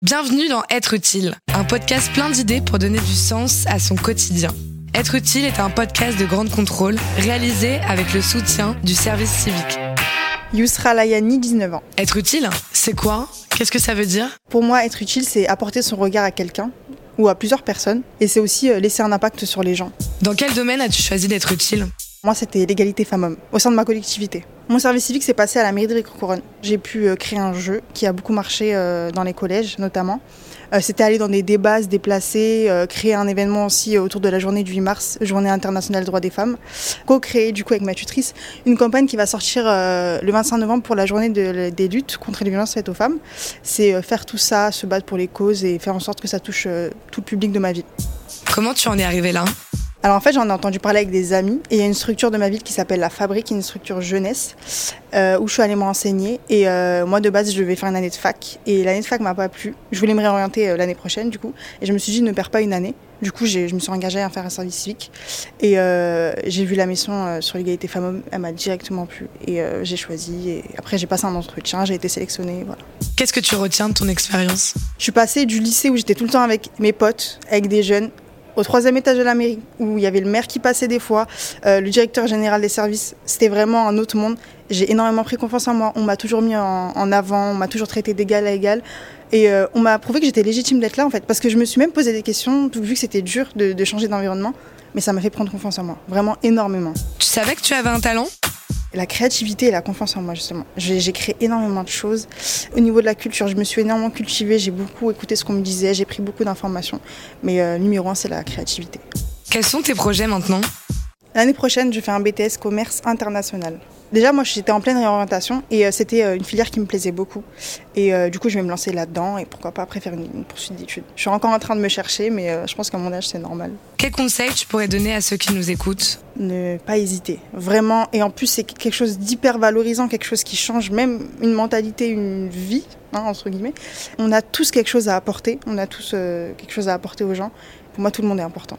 Bienvenue dans Être utile, un podcast plein d'idées pour donner du sens à son quotidien. Être utile est un podcast de grande contrôle réalisé avec le soutien du service civique. Yousra Layani, 19 ans. Être utile, c'est quoi? Qu'est-ce que ça veut dire? Pour moi, être utile, c'est apporter son regard à quelqu'un ou à plusieurs personnes et c'est aussi euh, laisser un impact sur les gens. Dans quel domaine as-tu choisi d'être utile? Moi, c'était l'égalité femmes-hommes au sein de ma collectivité. Mon service civique s'est passé à la mairie de Couronne. J'ai pu euh, créer un jeu qui a beaucoup marché euh, dans les collèges notamment. Euh, C'était aller dans des débats, se déplacer, créer un événement aussi autour de la journée du 8 mars, journée internationale des droits des femmes. Co-créer du coup avec ma tutrice une campagne qui va sortir le 25 novembre pour la journée de- des luttes contre les violences faites aux femmes. C'est faire tout ça, se battre pour les causes et faire en sorte que ça touche tout le public de ma ville. Comment tu en es arrivé là? Alors en fait, j'en ai entendu parler avec des amis et il y a une structure de ma ville qui s'appelle La Fabrique, une structure jeunesse euh, où je suis allée me renseigner. Et euh, moi, de base, je devais faire une année de fac et l'année de fac m'a pas plu. Je voulais me réorienter euh, l'année prochaine, du coup, et je me suis dit ne perds pas une année. Du coup, je me suis engagée à faire un service civique et j'ai vu la mission sur l'égalité femmes-hommes. Elle m'a directement plu et j'ai choisi. Et après, j'ai passé un entretien, j'ai été sélectionnée. Voilà. Qu'est-ce que tu retiens de ton expérience? Je suis passée du lycée où j'étais tout le temps avec mes potes, avec des jeunes, au troisième étage de la mairie, où il y avait le maire qui passait des fois, euh, le directeur général des services. C'était vraiment un autre monde. J'ai énormément pris confiance en moi. On m'a toujours mis en, avant, on m'a toujours traité d'égal à égal. Et euh, on m'a prouvé que j'étais légitime d'être là, en fait. Parce que je me suis même posé des questions, vu que c'était dur de, de changer d'environnement. Mais ça m'a fait prendre confiance en moi, vraiment énormément. Tu savais que tu avais un talent? La créativité et la confiance en moi, justement. J'ai créé énormément de choses. Au niveau de la culture, je me suis énormément cultivée, j'ai beaucoup écouté ce qu'on me disait, j'ai pris beaucoup d'informations. Mais euh, numéro un, c'est la créativité. Quels sont tes projets maintenant? L'année prochaine, je fais un BTS commerce international. Déjà, moi, j'étais en pleine réorientation et euh, c'était euh, une filière qui me plaisait beaucoup. Et euh, du coup, je vais me lancer là-dedans et pourquoi pas après faire une, une poursuite d'études. Je suis encore en train de me chercher, mais euh, je pense qu'à mon âge, c'est normal. Quels conseils tu pourrais donner à ceux qui nous écoutent? Ne pas hésiter, vraiment. Et en plus, c'est quelque chose d'hyper valorisant, quelque chose qui change même une mentalité, une vie, hein, entre guillemets. On a tous quelque chose à apporter, on a tous euh, quelque chose à apporter aux gens. Pour moi, tout le monde est important.